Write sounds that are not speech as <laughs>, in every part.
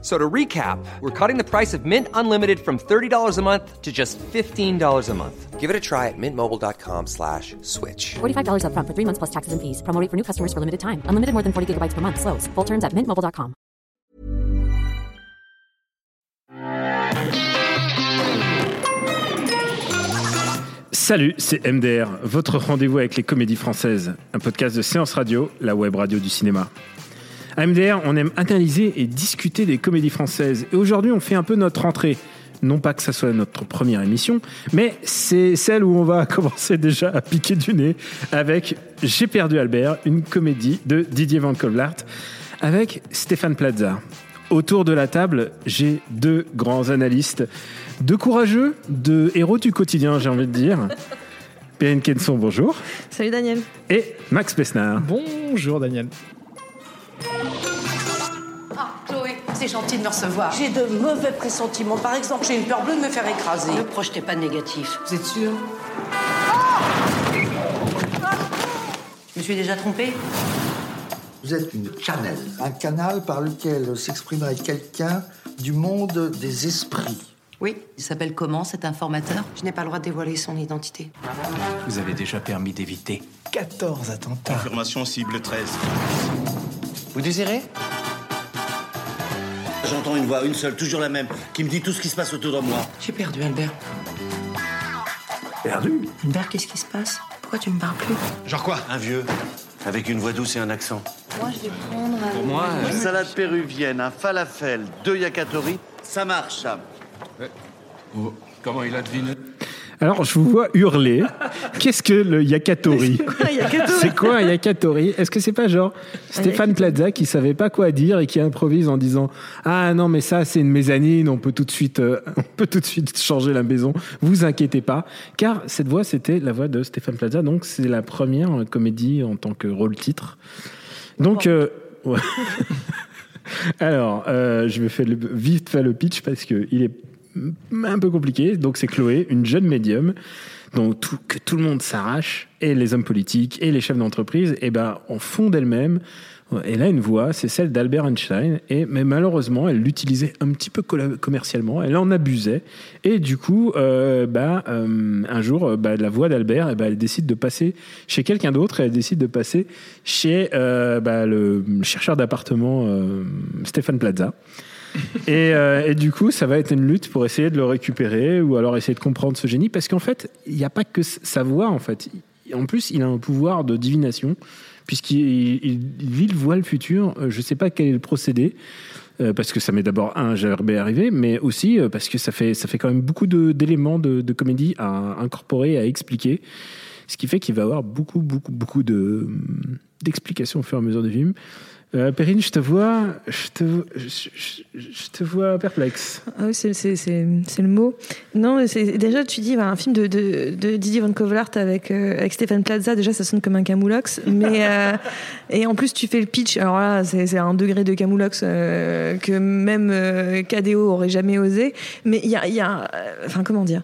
So to recap, we're cutting the price of Mint Unlimited from $30 a month to just $15 a month. Give it a try at mintmobile.com slash switch. $45 upfront for three months plus taxes and fees. Promo rate for new customers for limited time. Unlimited more than 40 gigabytes per month. Slows. Full terms at mintmobile.com. Salut, c'est MDR, votre rendez-vous avec les comédies françaises, un podcast de séance radio, la web radio du cinéma. À MDR, on aime analyser et discuter des comédies françaises. Et aujourd'hui, on fait un peu notre entrée. Non pas que ça soit notre première émission, mais c'est celle où on va <laughs> commencer déjà à piquer du nez avec J'ai perdu Albert, une comédie de Didier Van Kovlart avec Stéphane Plaza. Autour de la table, j'ai deux grands analystes, deux courageux, deux héros du quotidien, j'ai envie de dire. Perrine Kenson, bonjour. Salut Daniel. Et Max Pesnard. Bonjour Daniel. Ah, Chloé, c'est gentil de me recevoir. J'ai de mauvais pressentiments. Par exemple, j'ai une peur bleue de me faire écraser. Ne projetez pas de négatif. Vous êtes sûr? Je me suis déjà trompée Vous êtes une channel, un canal par lequel s'exprimerait quelqu'un du monde des esprits. Oui. Il s'appelle comment cet informateur? Je n'ai pas le droit de dévoiler son identité. Vous avez déjà permis d'éviter 14 attentats. Confirmation cible 13. Vous désirez J'entends une voix, une seule, toujours la même, qui me dit tout ce qui se passe autour de moi. J'ai perdu Albert. Perdu Albert, qu'est-ce qui se passe? Pourquoi tu me parles plus? Genre quoi? Un vieux, avec une voix douce et un accent. Moi, je vais prendre. Pour moi, Une salade péruvienne, un falafel, deux yakitori, ça marche, ça. Comment il a deviné? Alors, je vous vois hurler. Qu'est-ce que le Yakatori C'est quoi un Yakatori Est-ce que c'est pas genre Stéphane Plaza qui savait pas quoi dire et qui improvise en disant Ah non, mais ça, c'est une mezzanine, on peut tout de suite, euh, <laughs> on peut tout de suite changer la maison, vous inquiétez pas. Car cette voix, c'était la voix de Stéphane Plaza, donc c'est la première comédie en tant que rôle-titre. Donc, euh, ouais. <laughs> Alors, euh, je vais faire le, vite faire le pitch parce qu'il est un peu compliqué. Donc, c'est Chloé, une jeune médium, dont tout, que tout le monde s'arrache, et les hommes politiques et les chefs d'entreprise, et ben, en fond d'elle-même. Elle a une voix, c'est celle d'Albert Einstein, et, mais malheureusement, elle l'utilisait un petit peu commercialement, elle en abusait, et du coup, euh, bah, euh, un jour, bah, la voix d'Albert, eh ben, elle décide de passer chez quelqu'un d'autre, elle décide de passer chez euh, bah, le chercheur d'appartement Stéphane Plaza. Et, euh, et du coup, ça va être une lutte pour essayer de le récupérer ou alors essayer de comprendre ce génie. Parce qu'en fait, il n'y a pas que sa voix, en fait. En plus, il a un pouvoir de divination, puisqu'il il, il- voit le futur. Euh, Je ne sais pas quel est le procédé. euh, parce que ça met d'abord un jamais arrivé, mais aussi parce que ça fait, ça fait quand même beaucoup d'éléments de, comédie à incorporer, à expliquer. Ce qui fait qu'il va avoir beaucoup, beaucoup, beaucoup de, d'explications au fur et à mesure du film. Euh, Perrine, je te vois, je te, je, je- je te vois perplexe. Ah oui, c'est, le mot. Non, c'est, déjà, tu dis bah, un film de, de, de Didier Van Kovlart avec, euh, avec Stéphane Plaza, déjà, ça sonne comme un camoulox. Mais, <laughs> euh, et en plus, tu fais le pitch. Alors là, c'est, un degré de camoulox euh, que même euh, KDO aurait jamais osé. Mais il y a. y a euh, enfin, comment dire?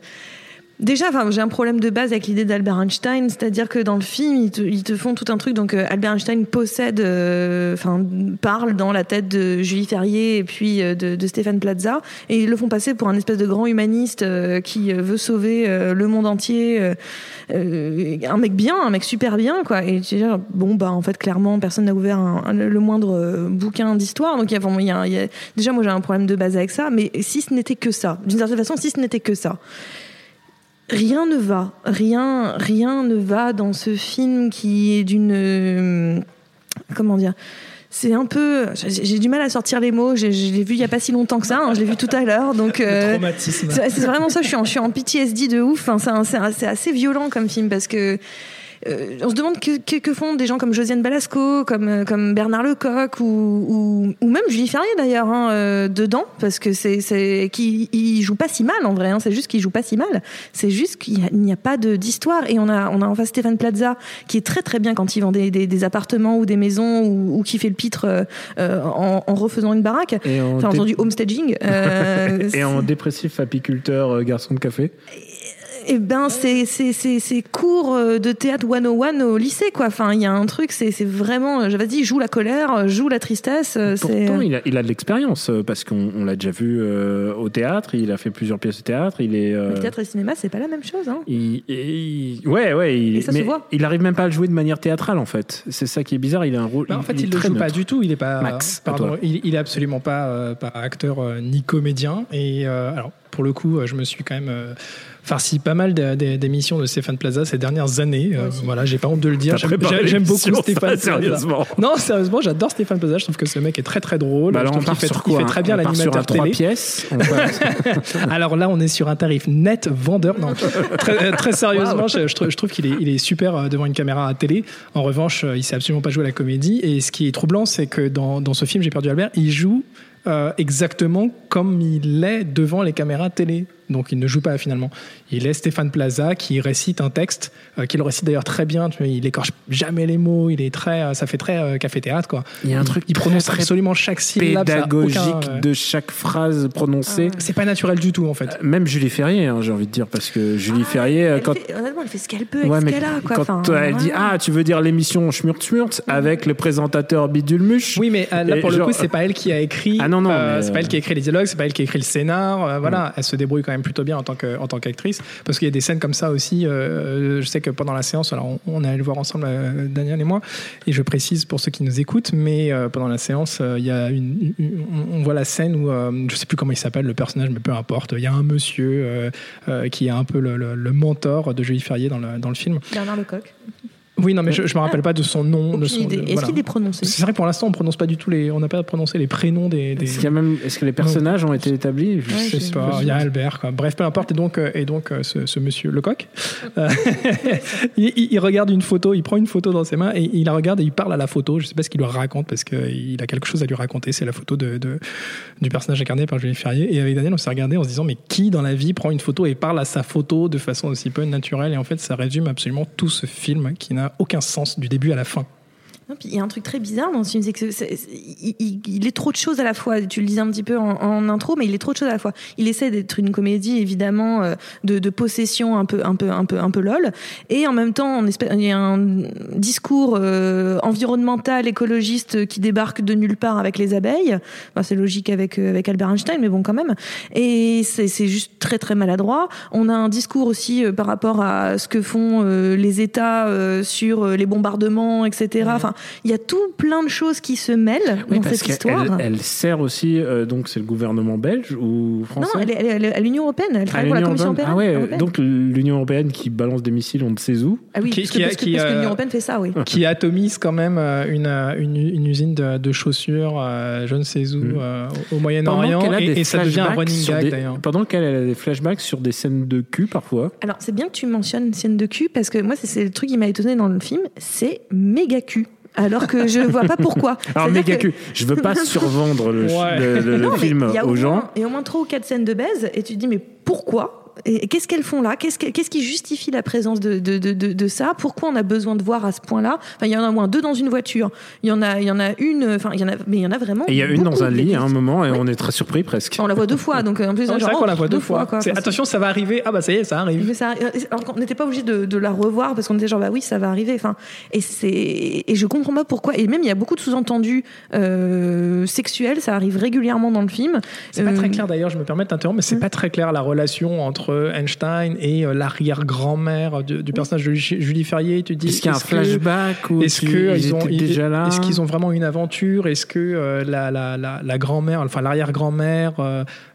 Déjà, enfin, j'ai un problème de base avec l'idée d'Albert Einstein, c'est-à-dire que dans le film, ils te, font tout un truc. Donc, euh, Albert Einstein possède, euh, enfin, parle dans la tête de Julie Ferrier et puis euh, de, Stéphane Plaza, et ils le font passer pour un espèce de grand humaniste qui veut sauver le monde entier, un mec bien, un mec super bien, quoi. Et tu dis, bon, bah, en fait, clairement, personne n'a ouvert le moindre bouquin d'histoire, donc y il y y a- déjà, moi, j'ai un problème de base avec ça, mais si ce n'était que ça, d'une certaine façon, si ce n'était que ça rien ne va, rien, rien ne va dans ce film qui est d'une, euh, comment dire. C'est un peu, j'ai du mal à sortir les mots. Je l'ai vu il y a pas si longtemps que ça. hein, je l'ai vu tout à l'heure, donc euh, c'est vraiment ça. Je suis en, je suis en PTSD de ouf. Un- c'est assez violent comme film parce que euh, on se demande que, que, que font des gens comme Josiane Balasco, comme, euh, comme Bernard Lecoq ou, ou, ou même Julie Ferrier d'ailleurs hein, euh, dedans, parce que c'est c'est qui il joue pas si mal en vrai. Hein, c'est juste qu'il joue pas si mal. C'est juste qu'il y a- n'y a, pas de d'histoire et on a on a en face Stéphane Plaza qui est très très bien quand il vend des, des, des appartements ou des maisons ou, ou qui fait le pitre euh, euh, en, en refaisant une baraque. Et en Enfin, en dé- faisant du homestaging. Euh, <laughs> Et en dépressif apiculteur, garçon de café. Eh ben, c'est c'est c'est c'est cours euh, de théâtre 101 au lycée, quoi. Enfin, il y a un truc, c'est c'est vraiment, euh, vas-y, joue la colère, joue la tristesse. euh, C'est Pourtant, il a, il a de l'expérience euh, parce qu'on on l'a déjà vu euh, au théâtre. Il a fait plusieurs pièces de théâtre. Il est. euh, le théâtre et le cinéma, c'est pas la même chose. Hein. il- il- ouais, ouais. Il, Et ça se mais voit. il arrive même pas à le jouer de manière théâtrale en fait. C'est ça qui est bizarre. Il a un rôle. Bah, en fait, il le très joue pas du tout. Il est pas. Max, pardon, il, il est absolument pas, euh, pas acteur euh, ni comédien. Et euh, alors, pour le coup, euh, je me suis quand même euh, farci pas mal d'émissions de Stéphane Plaza ces dernières années. Euh, voilà, j'ai pas honte de le dire. J'aime beaucoup Stéphane ça, <laughs> Plaza. sérieusement. Non, sérieusement, j'adore Stéphane Plaza. Je trouve que ce mec est très très drôle. Bah je alors, on trouve part qu'il fait, sur il quoi fait très bien l'animateur trois télé. pièces. <laughs> On passe- Alors là, on est sur un tarif net vendeur. Non, <laughs> très, euh, très sérieusement, je, je trouve, je trouve qu'il est, il est super euh, devant une caméra à télé. En revanche, il sait absolument pas jouer à la comédie. Et ce qui est troublant, c'est que dans, dans ce film, J'ai perdu Albert, il joue euh, exactement comme il est devant les caméras télé. Donc il ne joue pas finalement. Il est Stéphane Plaza qui récite un texte, euh, qu'il récite d'ailleurs très bien. Tu vois, il écorche jamais les mots. Il est très, euh, ça fait très euh, café théâtre quoi. Il y a un truc Il très, prononce très absolument chaque syllabe. pédagogique aucun, euh, de chaque phrase prononcée. C'est pas naturel du tout en fait. Même Julie Ferrier, hein, j'ai envie de dire, parce que Julie Ferrier, Elle quand, fait- honnêtement, elle fait ce qu'elle peut avec Ouais, ce mais qu'elle a, quoi. quand Enfin, euh, elle dit ah tu veux dire l'émission Schmurt Schmurt avec le présentateur Bidulmuche Oui, mais euh, là, pour le genre- coup, c'est pas elle qui a écrit. Ah non, non, euh, mais, c'est pas elle qui a écrit les dialogues, c'est pas elle qui a écrit le scénar. euh, voilà, elle se débrouille quand plutôt bien en tant que tant qu'actrice, parce qu'il y a des scènes comme ça aussi. euh, je sais que pendant la séance, alors on, on est allé le voir ensemble, euh, Daniel et moi, et je précise pour ceux qui nous écoutent, mais euh, pendant la séance, il y a une, on, voit la scène où je sais plus comment il s'appelle le personnage, mais peu importe. Il y a un monsieur qui est un peu le mentor de Julie Ferrier dans le dans le film. Bernard Lecoq. Oui, non, mais je, je me rappelle pas de son nom. de Aucune son, idée. de- Est-ce voilà. qu'il est prononcé C'est vrai que pour l'instant, on prononce pas du tout les, on n'a pas prononcé les prénoms des. des... est-ce, qu'il y a même, est-ce que les personnages ont été établis Je sais pas, il y a Albert. Quoi. Bref, peu importe. Et donc, euh, et donc euh, ce, ce monsieur Lecoq, euh, <laughs> il, il- il regarde une photo, il prend une photo dans ses mains et il la regarde et il parle à la photo. Je sais pas ce qu'il lui raconte parce qu'il a quelque chose à lui raconter. C'est la photo de, de- du personnage incarné par Julie Ferrier. Et avec Daniel, on s'est regardé en se disant, mais qui dans la vie prend une photo et parle à sa photo de façon aussi peu naturelle? Et en fait, ça résume absolument tout ce film qui n'a aucun sens du début à la fin. Il y a un truc très bizarre dans ce film, c'est que il, il- il est trop de choses à la fois. Tu le disais un petit peu en, en intro, mais il est trop de choses à la fois. Il essaie d'être une comédie évidemment euh, de, de possession un peu, un peu, un peu, un peu lol, et en même temps, on espère- il y a un discours euh, environnemental, écologiste qui débarque de nulle part avec les abeilles. Enfin, c'est logique avec euh, avec Albert Einstein, mais bon quand même. Et c'est juste très très maladroit. On a un discours aussi euh, par rapport à ce que font euh, les États sur les bombardements, etc. Enfin, il y a tout plein de choses qui se mêlent Oui, dans parce cette histoire. elle, elle sert aussi, euh, donc c'est le gouvernement belge ou français non, elle est, elle est- elle est à l'Union européenne. Elle travaille pour la l'Union Commission européenne. Ah ouais, européenne. donc l'Union européenne qui balance des missiles on ne sait où. Ah oui, Qui- parce, qui que, que- parce que euh, l'Union européenne fait ça, oui. <laughs> qui atomise quand même euh, une, une, une usine de, de chaussures, euh, je ne sais où, euh, au Moyen-Orient, et, et ça devient un flashbacks running sur gag d'ailleurs. Pendant qu'elle a des flashbacks sur des scènes de cul parfois. Alors, c'est bien que tu mentionnes scène de cul, parce que moi, c'est- c'est le truc qui m'a étonné dans le film, c'est méga cul. Alors que je vois pas pourquoi. <laughs> Alors méga que- cul, je veux pas <laughs> survendre le, Ouais. le- le- le Non, mais film il y a au aux gens. moins- Et au moins trois ou quatre scènes de baise, et tu te dis, mais pourquoi? Et qu'est-ce qu'elles font là? Qu'est-ce que- qu'est-ce qui justifie la présence de, de, de, de, de ça? Pourquoi on a besoin de voir à ce point-là? Enfin, il y en a au moins deux dans une voiture. Il y en a, il y en a une. Enfin, il y en a, mais il y en a vraiment. Et il y a une dans un lit à un moment et on est très surpris presque. On la voit deux fois, donc euh, en plus, c'est genre, vrai qu'on la voit deux fois. quoi. C'est, Enfin, attention, ça va arriver. Ah bah ça y est, ça arrive. mais ça, alors qu'on n'était pas obligé de, de la revoir parce qu'on était genre bah oui ça va arriver. Enfin et c'est et je comprends pas pourquoi. Et même il y a beaucoup de sous-entendus euh, sexuels, ça arrive régulièrement dans le film. C'est pas Euh, très clair d'ailleurs, je me permets de t'interrompre, mais c'est pas très clair la relation entre Einstein et euh, l'arrière-grand-mère du, personnage de Julie Ferrier. Tu dis, Est-ce qu'il y a un flashback ou Est-ce tu- que ils ils ont, déjà là Est-ce qu'ils ont vraiment une aventure? Est-ce que euh, la, la, la, la grand-mère, enfin l'arrière-grand-mère,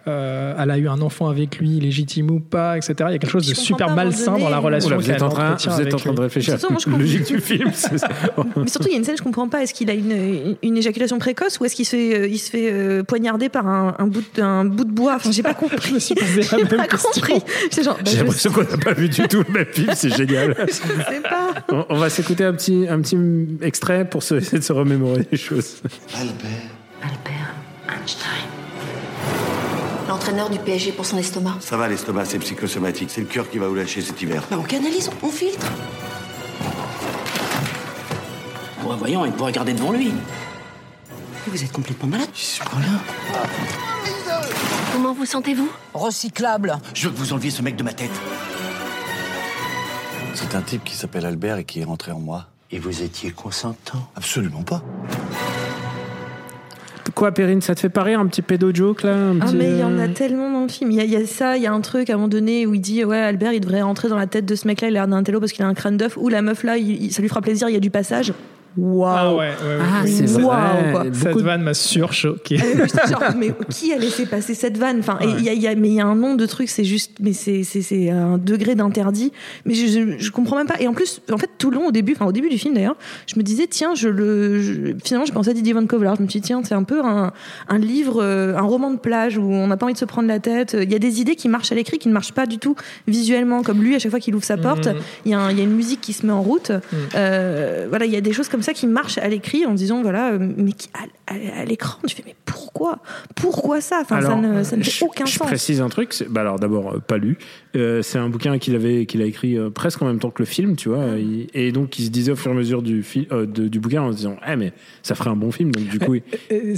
euh, elle a eu un enfant avec lui, légitime ou pas, etc. Il y a quelque chose de Je super malsain dans la relation Oula, vous qu'elle êtes en train, entretient vous êtes en train de réfléchir à toute je <laughs> comprends- logique du film. <laughs> Mais surtout, il y a une scène, je comprends pas. Est-ce qu'il a une, une éjaculation précoce ou est-ce qu'il se fait, euh, il se fait euh, poignarder par un, un bout de, un bout de bois? Enfin, j'ai pas compris. <laughs> Je me suis posé la J'ai même pas question. compris. Bah, J'ai je l'impression qu'on n'a pas vu du tout le même film, c'est génial. sais pas. On, on va s'écouter un petit, un petit extrait pour se, essayer de se remémorer des choses. Albert. Albert Einstein. L'entraîneur du PSG pour son estomac. Ça va, l'estomac, c'est psychosomatique. C'est le cœur qui va vous lâcher cet hiver. Bah, on canalise, on filtre. Bon, voyons, il pourrait regarder devant lui. Vous êtes complètement malade. Ce point-là. Comment vous sentez-vous? Recyclable. Je veux que vous enleviez ce mec de ma tête. C'est un type qui s'appelle Albert et qui est rentré en moi. Et vous étiez consentant? Absolument pas. Quoi, Perrine, ça te fait pas rire un petit pédo-joke là un Ah petit, mais il y en a euh, tellement dans le film. Il y, a- il y a ça, il y a un truc à un moment donné où il dit ouais Albert il devrait rentrer dans la tête de ce mec-là, il a l'air d'un télo parce qu'il a un crâne d'œuf. Ou la meuf là, il- ça lui fera plaisir, il y a du passage. Waouh. Ah ouais, ouais, ouais. Ah, c'est quoi. Cette de- vanne m'a surchoqué. Euh, genre, <laughs> mais qui a laissé passer cette vanne? Enfin, et il y a, il y a- mais il y a un nombre de trucs, c'est juste, mais c'est, un degré d'interdit. Mais je, je, je comprends même pas. Et en plus, en fait, tout le long, au début, enfin au début du film d'ailleurs, je me disais, tiens, je le, je- finalement, je pensais à Didier Van Kovlar. Je me suis dit, tiens, c'est un peu un, un livre, euh, un roman de plage où on n'a pas envie de se prendre la tête. Il y a des idées qui marchent à l'écrit, qui ne marchent pas du tout visuellement, comme lui, à chaque fois qu'il ouvre sa porte, Mhm. il y, a y une musique qui se met en route. Euh, voilà, il y a des choses comme ça qui marchent à l'écrit en disant, voilà, euh, mais qui, à, à- à l'écran, tu fais, mais pourquoi? Pourquoi ça? Enfin, ça ne, ça ne fait je, aucun je sens. précise un truc. c'est- Bah alors d'abord euh, pas lu. Euh, c'est un bouquin qu'il avait qu'il a écrit euh, presque en même temps que le film, tu vois. Il- et donc il se disait au fur et à mesure du fi- euh, de- du bouquin en se disant, eh mais ça ferait un bon film. Donc du coup il,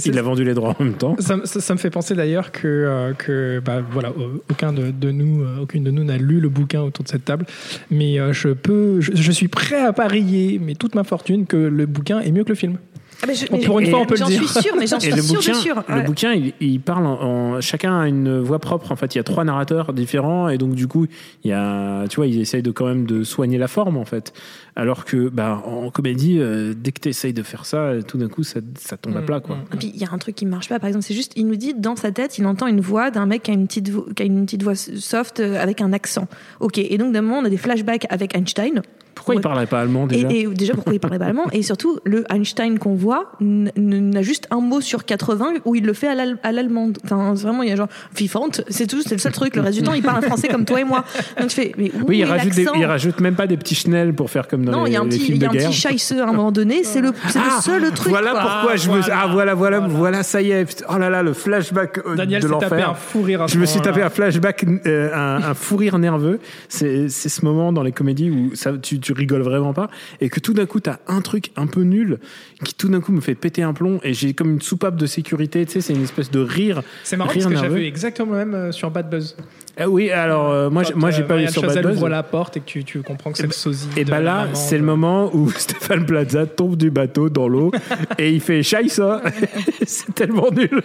il a vendu les droits en même temps. Ça, me- ça- ça me fait penser d'ailleurs que, euh, que bah, voilà, aucun de, de nous, euh, aucune de nous n'a lu le bouquin autour de cette table, mais euh, je peux, je, je suis prêt à parier, mais toute ma fortune, que le bouquin est mieux que le film. Ah, mais je- Bon, mais- pour une fois, on peut le J'en dire. suis sûre, mais j'en suis le sûre bouquin, de sûre. le Ouais. bouquin, il, il parle en, en- chacun a une voix propre. En fait, il y a trois narrateurs différents et donc du coup, il y a, tu vois, ils essayent de quand même de soigner la forme en fait. Alors que, bah, en comédie, euh, dès que tu essayes de faire ça, tout d'un coup, ça, ça tombe à Mm, plat, quoi. Et puis il y a un truc qui marche pas. Par exemple, c'est juste, il nous dit dans sa tête, il entend une voix d'un mec qui a une petite, qui a une petite voix soft euh, avec un accent. Ok. Et donc d'un moment, on a des flashbacks avec Einstein. Pourquoi il Ouais. parlerait pas allemand déjà Et, et déjà pourquoi il parlait pas allemand et surtout le Einstein qu'on voit n'a juste un mot sur 80 où il le fait à l'al- à l'allemande. Enfin vraiment il y a genre vivante, c'est tout, c'est le seul truc. Le reste du temps il parle français comme toi et moi. Donc tu fais mais où Oui, il est rajoute, des- l'accent il rajoute même pas des petits chenelles pour faire comme dans Non, les, il y a un les petit, films il y a de un guerre. petit chaisseux à un moment donné. C'est le, Ah, le seul truc. Voilà quoi. pourquoi je me. Ah, voilà, voilà, voilà, ça y est. Oh là là, le flashback euh, Daniel de s'est tapé l'enfer. un fou rire à Je me suis tapé un flashback, euh, un, un fou rire nerveux. C'est c'est ce moment dans les comédies où ça, tu, tu rigoles vraiment pas et que tout d'un coup, t'as un truc un peu nul qui tout d'un coup me fait péter un plomb et j'ai comme une soupape de sécurité. Tu sais, c'est une espèce de rire. C'est marrant rire parce que j'avais exactement le même euh, sur Bad Buzz. Ah oui, alors euh, moi, Quand, moi, j'ai euh, pas eu sur Bad Buzz. ouvre la porte et que tu, tu comprends que c'est le sosie. Et bah là, c'est de- le moment où <laughs> Stéphane Plaza tombe du bateau dans l'eau <laughs> et il fait Scheisse. <laughs> c'est tellement nul.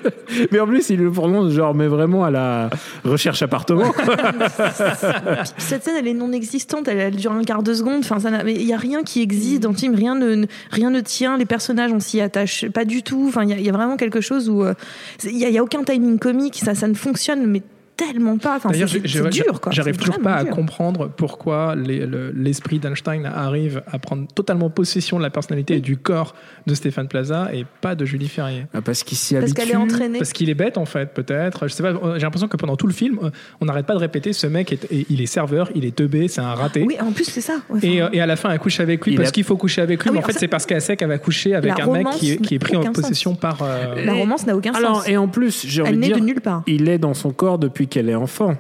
Mais en plus, il le prononce genre, mais vraiment à la recherche appartement. Cette scène, elle est non existante. Elle, elle dure un quart de seconde. Enfin, il y a rien qui existe dans le film. Rien ne, rien ne tient. Les personnages, on s'y attache pas du tout. Enfin, il y, a- vraiment quelque chose où euh, il y, a- il y a aucun timing comique. Ça, ça ne fonctionne, mais tellement pas. Enfin, c'est D'ailleurs, c'est- j'ai- c'est j'ai- dur, quoi. J'arrive C'est toujours pas à comprendre pourquoi les- le- l'esprit d'Einstein arrive à prendre totalement possession de la personnalité et du corps de Stéphane Plaza et pas de Julie Ferrier. Ah, Parce qu'il s'y Parce habitue. qu'elle est entraînée. Parce qu'il est bête en fait, peut-être. Je sais pas. J'ai l'impression que pendant tout le film, euh, on n'arrête pas de répéter ce mec, est, il est serveur, il est teubé, c'est un raté. Oui, en plus, c'est ça. Ouais, Et, enfin, euh, et à la fin, elle couche avec lui Il parce a- qu'il faut coucher avec lui. Ah oui, mais en fait, ça- c'est parce qu'elle sait qu'elle va coucher avec La un mec romance qui est, qui est pris en possession par. euh, la romance n'a aucun Alors, sens. et en plus, j'ai envie Elle de dire, de nulle part. il est dans son corps depuis qu'elle est enfant.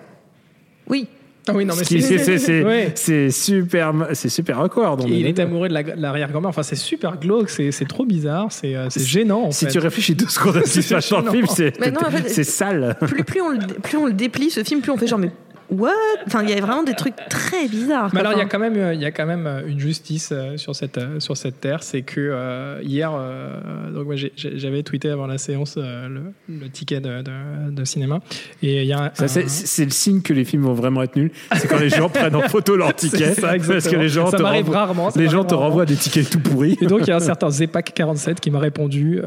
Oui. Ah oui, non, mais c'est- Ouais. super, c'est super awkward. il est amoureux de la- l'arrière-grand-mère. Enfin, c'est super glauque, c'est c'est trop bizarre, c'est euh, c'est gênant. En Si fait. tu réfléchis deux secondes à ce qui <laughs> se passe dans le film, c'est en fait, sale. Plus, plus, on le, plus on le déplie, ce film, plus on fait genre, mais what? Enfin, il y a vraiment des trucs très bizarres. Mais alors, il y a quand même, euh, il y a quand même une justice euh, sur cette euh, sur cette terre, c'est que euh, hier, euh, donc moi, j'avais tweeté avant la séance euh, le, le ticket de, de- de cinéma, et il y a un- Ça, un- c'est- le signe que les films vont vraiment être nuls. C'est quand les gens prennent en photo leur <laughs> ticket. C'est ça, parce que les gens Ça te m'arrive renvoient, rarement, ça les gens te rarement. renvoient des tickets tout pourris. Et donc, il y a un <laughs> certain Zepak 47 qui m'a répondu,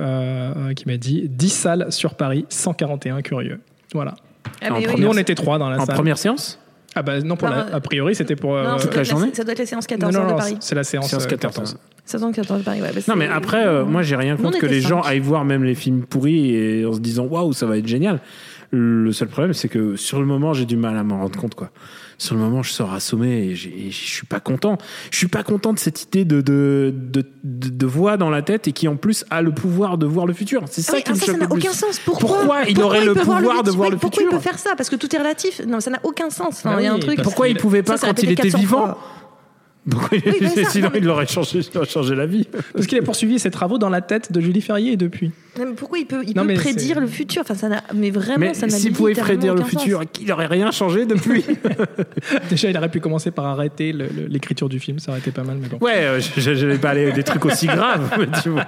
qui m'a dit 10 salles sur Paris, 141 curieux. Voilà. Ah, en mais oui. première- Nous, on était trois dans la En salle. première séance Ah bah non, pour Non, la- a priori, c'était pour euh, Non, ça toute la journée Ça doit être la séance non, 14 non, de non, Paris. c'est la séance, Séance euh, 14. 14. 714 Paris, ouais. bah, Non, mais après, euh, moi, j'ai rien contre on que les gens aillent voir même les films pourris et en se disant waouh, ça va être génial. Le seul problème, c'est que sur le moment, j'ai du mal à m'en rendre compte, quoi. Sur le moment, je sors assommé et je suis pas content. Je suis pas content de cette idée de, de, de, de, de voix dans la tête et qui en plus a le pouvoir de voir le futur. C'est ça Ah oui, qui ah, me ça, choque ça n'a plus. aucun sens. Pourquoi, Pourquoi il aurait le voir pouvoir de futur voir le Pourquoi il futur peut faire ça Parce que tout est relatif. Non, ça n'a aucun sens. Enfin, Ah il y a un oui, truc. Pourquoi il pouvait pas Ça, ça quand il était 400 vivant fois. <laughs> Ça, Sinon, non, mais- il aurait changé, il aurait changé la vie. Parce qu'il a poursuivi ses travaux dans la tête de Julie Ferrier depuis. Non, mais pourquoi il peut, il Non, peut mais prédire le futur? Enfin, ça n'a. Mais vraiment, Mais ça n'a s'il pouvait prédire le futur, il aurait rien changé depuis. <laughs> <laughs> Déjà, il aurait pu commencer par arrêter le- le- l'écriture du film, ça aurait été pas mal, mais bon. Ouais, euh, je je vais pas aller des trucs aussi graves, <laughs> tu vois.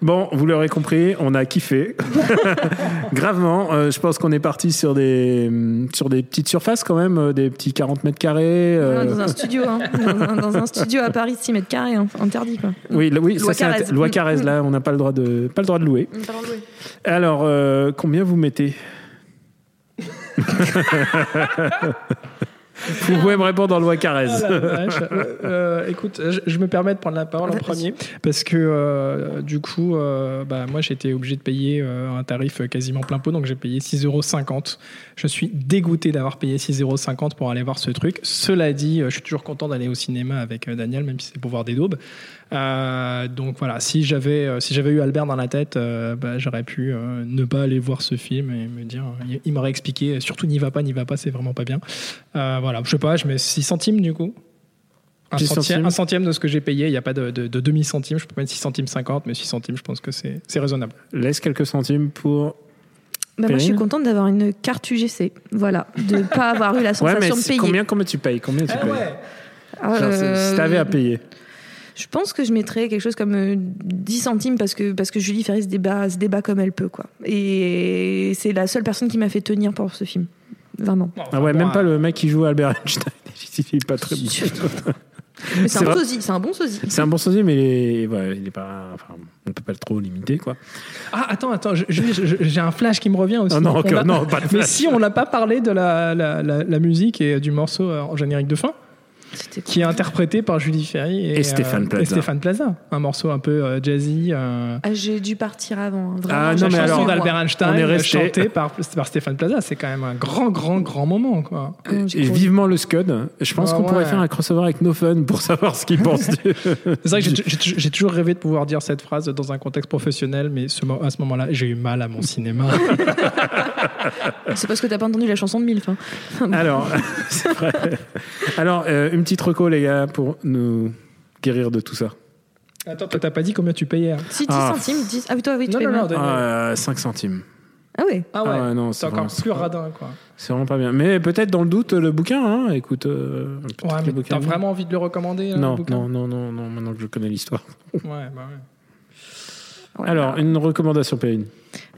Bon, vous l'aurez compris, on a kiffé. Gravement. Euh, je pense qu'on est parti sur des, sur des petites surfaces quand même, euh, des petits 40 mètres carrés. euh, Dans un studio, hein. dans, un, dans un studio à Paris, 6 mètres carrés, hein. interdit quoi. Oui, là- oui, Loi ça c'est Carrez. loi Carrez. Là, on n'a pas le droit de, pas le droit de louer. Alors, euh, combien vous mettez <laughs> Vous pouvez me répondre en loi Carrez. Ah. Euh, euh, écoute, je, je me permets de prendre la parole en premier parce que euh, du coup, euh, bah, moi j'étais obligé de payer euh, un tarif quasiment plein pot, donc j'ai payé 6,50 euros. Je suis dégoûté d'avoir payé 6,50 euros pour aller voir ce truc. Cela dit, euh, je suis toujours content d'aller au cinéma avec euh, Daniel, même si c'est pour voir des daubes. Euh, donc voilà, si j'avais euh, si j'avais eu Albert dans la tête, euh, bah, j'aurais pu euh, ne pas aller voir ce film et me dire, il, il m'aurait expliqué, surtout n'y va pas, n'y va pas, c'est vraiment pas bien. Euh, voilà, je sais pas, je mets 6 centimes du coup. Un 6 centième, centimes. un centième de ce que j'ai payé, il n'y a pas de, de- de demi-centime, je peux mettre 6 centimes 50, mais 6 centimes, je pense que c'est raisonnable. Laisse quelques centimes pour. Bah, moi, je suis contente d'avoir une carte UGC. Voilà, de ne <laughs> pas avoir eu la Ouais, sensation mais de payer. combien, combien tu payes Combien tu payes Ah, Genre, c'est- euh, Si t'avais à payer. Je pense que je mettrais quelque chose comme euh, 10 centimes parce que, parce que Julie Ferry se débat, se débat comme elle peut. Quoi. Et c'est la seule personne qui m'a fait tenir pour ce film. Vraiment. Ah ouais, même pas le mec qui joue Albert Einstein. <laughs> Il est pas très bon. <laughs> Mais c'est un, vrai- sosie, c'est un bon sosie. C'est un bon sosie, mais il est, ouais, il est pas. Enfin, on peut pas le trop limiter, quoi. Ah, attends, attends, je- je- je- j'ai un flash qui me revient aussi. Ah non, a- non, pas de Mais si on n'a pas parlé de la, la, la- la musique et du morceau euh, en générique de fin, qui est interprété par Julie Ferry et, Et Stéphane euh, Plaza. et Stéphane Plaza. Un morceau un peu euh, jazzy. euh, Ah, J'ai dû partir avant. hein. Vraiment, Ah, j'ai non, mais alors, moi. d'Albert Einstein, est resté- chanté par, par Stéphane Plaza. C'est quand même un grand, grand, grand moment. Quoi. Et vivement le Scud. Je pense Ah qu'on pourrait faire un crossover avec No Fun pour savoir ce qu'il pense. du- <laughs> C'est vrai que j'ai- toujours rêvé de pouvoir dire cette phrase dans un contexte professionnel, mais ce à ce moment-là, j'ai eu mal à mon cinéma. <laughs> C'est parce que t'as pas entendu la chanson de Milf. hein. Alors, <laughs> c'est vrai. Alors, euh, une petite reco, les gars, pour nous guérir de tout ça. Attends, toi, t'as pas dit combien tu payais hein Si 10 Ah. centimes, 10. Ah oui, toi, oui, tu Non, payes non, non, Ah, 5 centimes. Ah oui. Ah ouais, Ah ouais, non, c'est c'est encore vraiment- plus radin, quoi. C'est vraiment pas bien. Mais peut-être dans le doute, le bouquin, hein, écoute. euh, peut-être Ouais, le mais bouquin. t'as vraiment envie de le recommander, euh, non, le bouquin non, non, non, non, maintenant que je connais l'histoire. Ouais, bah ouais. Alors, une recommandation, Périne.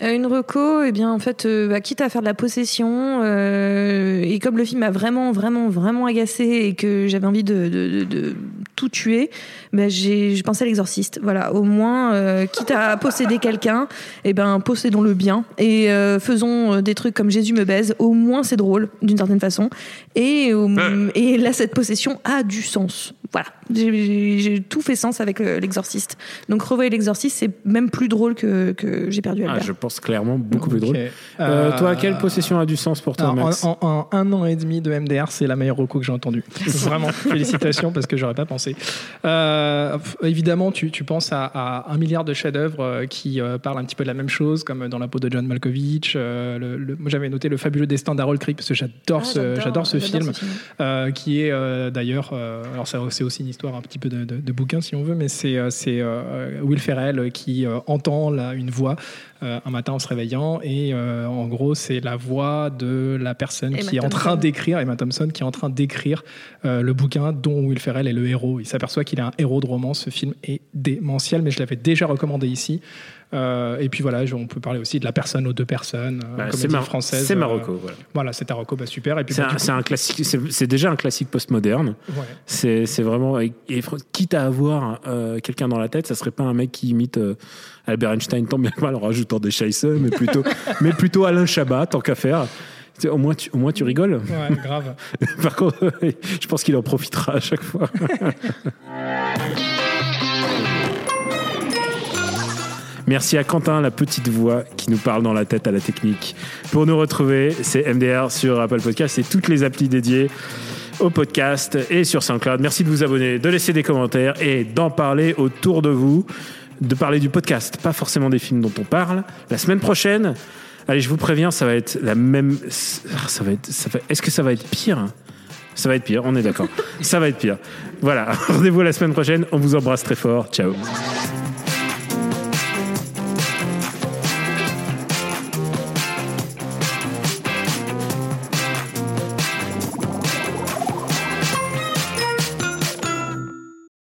Euh, une reco, eh bien en fait, euh, bah, quitte à faire de la possession, euh, et comme le film m'a vraiment, vraiment, vraiment agacé et que j'avais envie de, de, de- de tout tuer, bah, j'ai, je pensais à l'exorciste. Voilà, au moins, euh, quitte à posséder quelqu'un, eh ben possédons le bien et euh, faisons euh, des trucs comme Jésus me baise. Au moins, c'est drôle d'une certaine façon. Et, euh, et là, cette possession a du sens. Voilà, j'ai, tout fait sens avec l'exorciste. Donc revoyez l'exorciste, c'est même plus drôle que, que j'ai perdu Ah, Albert. je pense clairement beaucoup plus drôle. Euh, Euh, toi, quelle possession a du sens pour toi, Alors, Max en, en- en un an et demi de MDR, c'est la meilleure reco que j'ai entendue. <laughs> Vraiment, félicitations parce que j'aurais pas pensé. Euh, f- évidemment, tu, tu penses à, à un milliard de chefs-d'œuvre euh, qui euh, parlent un petit peu de la même chose, comme dans la peau de John Malkovich. euh, le- le- moi, j'avais noté le fabuleux destin d'Harold Creek parce que j'adore Ah, ce, j'adore, film, ce film. euh, qui est euh, d'ailleurs, euh, alors ça, c'est aussi une histoire un petit peu de, de- de bouquin si on veut, mais c'est euh, c'est, euh, Will Ferrell qui euh, entend là, une voix euh, un matin en se réveillant et euh, en gros c'est la voix de la personne Emma qui est en train d'écrire, Emma Thompson, qui est en train d'écrire euh, le bouquin dont Will Ferrell est le héros. Il s'aperçoit qu'il est un héros de roman. Ce film est démentiel, mais je l'avais déjà recommandé ici. Euh, et puis voilà, on peut parler aussi de la personne aux deux personnes, euh, Bah, comédie Mar- française. c'est euh, Marocco, voilà. Voilà, c'est Marocco, bah super. Et puis C'est bah, un, c'est un classique, c'est déjà un classique postmoderne. Ouais. C'est vraiment, et, et fr- quitte à avoir euh, quelqu'un dans la tête, ça serait pas un mec qui imite euh, Albert Einstein tant bien que mal en rajoutant des chasseurs, mais plutôt, <laughs> mais plutôt Alain Chabat, tant qu'à faire. Au moins, tu, au moins, tu rigoles. Ouais, grave. <laughs> Par contre, <laughs> je pense qu'il en profitera à chaque fois. Merci à Quentin, la petite voix qui nous parle dans la tête à la technique. Pour nous retrouver, c'est MDR sur Apple Podcast et toutes les applis dédiées au podcast et sur SoundCloud. Merci de vous abonner, de laisser des commentaires et d'en parler autour de vous, de parler du podcast, pas forcément des films dont on parle. La semaine prochaine, allez, je vous préviens, ça va être la même. Ça va être. Ça va... Est-ce que ça va être pire? Ça va être pire, on est d'accord. ça va être pire. Voilà, <laughs> rendez-vous la semaine prochaine. On vous embrasse très fort. Ciao.